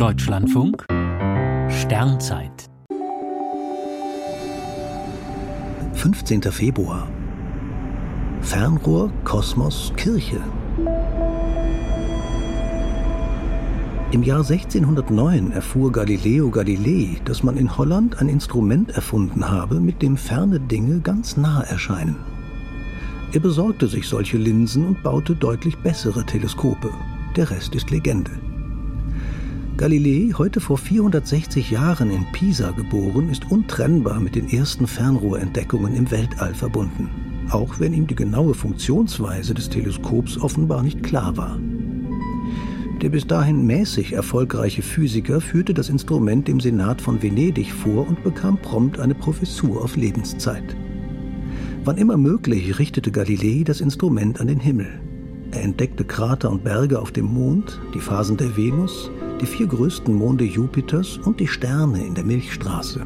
Deutschlandfunk Sternzeit 15. Februar Fernrohr, Kosmos, Kirche. Im Jahr 1609 erfuhr Galileo Galilei, dass man in Holland ein Instrument erfunden habe, mit dem ferne Dinge ganz nah erscheinen. Er besorgte sich solche Linsen und baute deutlich bessere Teleskope. Der Rest ist Legende. Galilei, heute vor 460 Jahren in Pisa geboren, ist untrennbar mit den ersten Fernrohrentdeckungen im Weltall verbunden, auch wenn ihm die genaue Funktionsweise des Teleskops offenbar nicht klar war. Der bis dahin mäßig erfolgreiche Physiker führte das Instrument dem Senat von Venedig vor und bekam prompt eine Professur auf Lebenszeit. Wann immer möglich richtete Galilei das Instrument an den Himmel. Er entdeckte Krater und Berge auf dem Mond, die Phasen der Venus, die vier größten Monde Jupiters und die Sterne in der Milchstraße.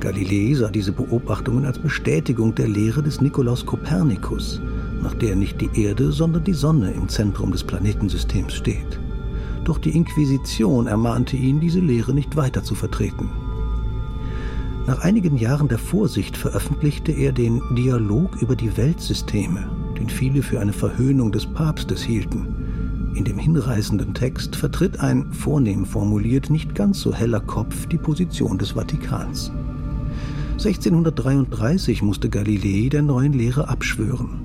Galilei sah diese Beobachtungen als Bestätigung der Lehre des Nikolaus Kopernikus, nach der nicht die Erde, sondern die Sonne im Zentrum des Planetensystems steht. Doch die Inquisition ermahnte ihn, diese Lehre nicht weiter zu vertreten. Nach einigen Jahren der Vorsicht veröffentlichte er den Dialog über die Weltsysteme, den viele für eine Verhöhnung des Papstes hielten. In dem hinreißenden Text vertritt ein, vornehm formuliert, nicht ganz so heller Kopf die Position des Vatikans. 1633 musste Galilei der neuen Lehre abschwören.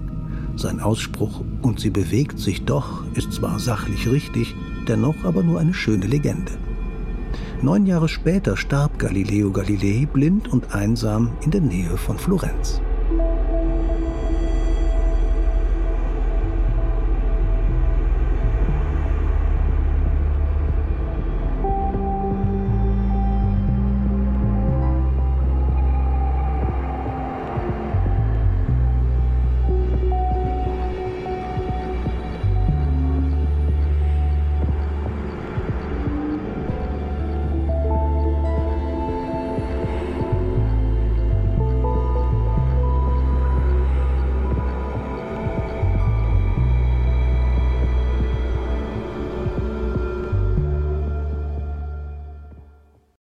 Sein Ausspruch Und sie bewegt sich doch ist zwar sachlich richtig, dennoch aber nur eine schöne Legende. Neun Jahre später starb Galileo Galilei blind und einsam in der Nähe von Florenz.